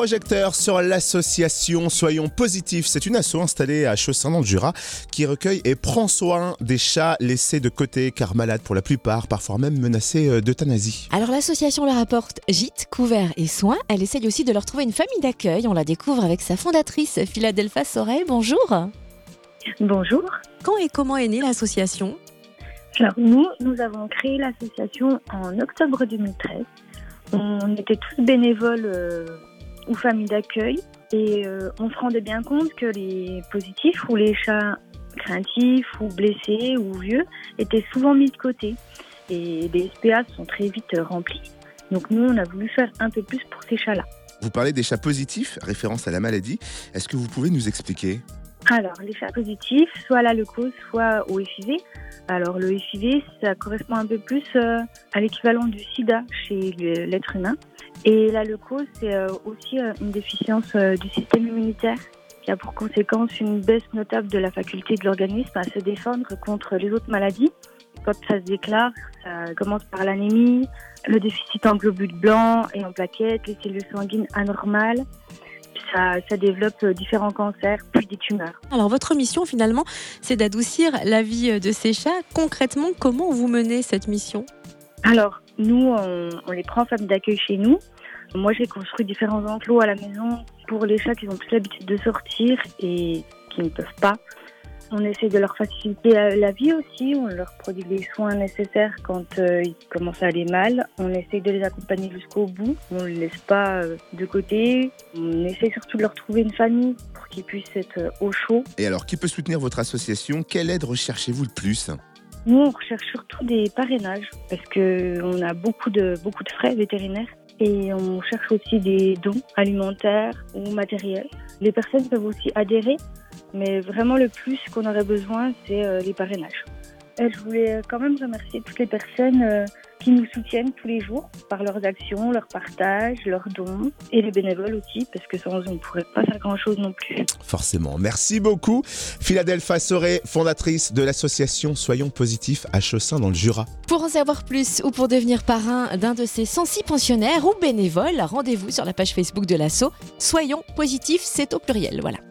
projecteur sur l'association Soyons Positifs. C'est une asso installée à Chaussin dans le Jura qui recueille et prend soin des chats laissés de côté car malades pour la plupart, parfois même menacés euh, d'euthanasie. Alors l'association leur apporte gîte, couvert et soins. Elle essaye aussi de leur trouver une famille d'accueil. On la découvre avec sa fondatrice Philadelphia Soreille. Bonjour. Bonjour. Quand et comment est née l'association? Alors nous, nous avons créé l'association en octobre 2013. On était tous bénévoles euh, ou familles d'accueil et euh, on se rendait bien compte que les positifs ou les chats craintifs ou blessés ou vieux étaient souvent mis de côté et les SPA sont très vite remplis. Donc nous, on a voulu faire un peu plus pour ces chats-là. Vous parlez des chats positifs, référence à la maladie. Est-ce que vous pouvez nous expliquer? Alors, les chats positifs, soit à la leucose, soit au FIV. Alors, le FIV, ça correspond un peu plus euh, à l'équivalent du sida chez l'être humain. Et la leucose, c'est euh, aussi euh, une déficience du système immunitaire qui a pour conséquence une baisse notable de la faculté de l'organisme à se défendre contre les autres maladies. Quand ça se déclare, ça commence par l'anémie, le déficit en globules blancs et en plaquettes, les cellules sanguines anormales. Ça, ça, développe différents cancers, puis des tumeurs. Alors votre mission finalement, c'est d'adoucir la vie de ces chats. Concrètement, comment vous menez cette mission? Alors, nous, on, on, les prend en famille d'accueil chez nous. Moi, j'ai construit différents enclos à la maison pour les chats qui ont plus l'habitude de sortir et qui ne peuvent pas. On essaie de leur faciliter la vie aussi, on leur produit les soins nécessaires quand euh, ils commencent à aller mal. On essaie de les accompagner jusqu'au bout, on ne les laisse pas euh, de côté. On essaie surtout de leur trouver une famille pour qu'ils puissent être euh, au chaud. Et alors, qui peut soutenir votre association? Quelle aide recherchez-vous le plus? Nous, on recherche surtout des parrainages parce qu'on a beaucoup de, beaucoup de frais vétérinaires et on cherche aussi des dons alimentaires ou matériels. Les personnes peuvent aussi adhérer mais vraiment, le plus qu'on aurait besoin, c'est euh, les parrainages. je voulais quand même remercier toutes les personnes euh, qui nous soutiennent tous les jours par leurs actions, leurs partages, leurs dons et les bénévoles aussi, parce que sans eux, on ne pourrait pas faire grand-chose non plus. Forcément. Merci beaucoup. Philadelphia Soré, fondatrice de l'association Soyons Positifs à Chaussin dans le Jura. Pour en savoir plus ou pour devenir parrain d'un de ces 106 pensionnaires ou bénévoles, rendez-vous sur la page Facebook de l'asso. Soyons Positifs, c'est au pluriel. Voilà.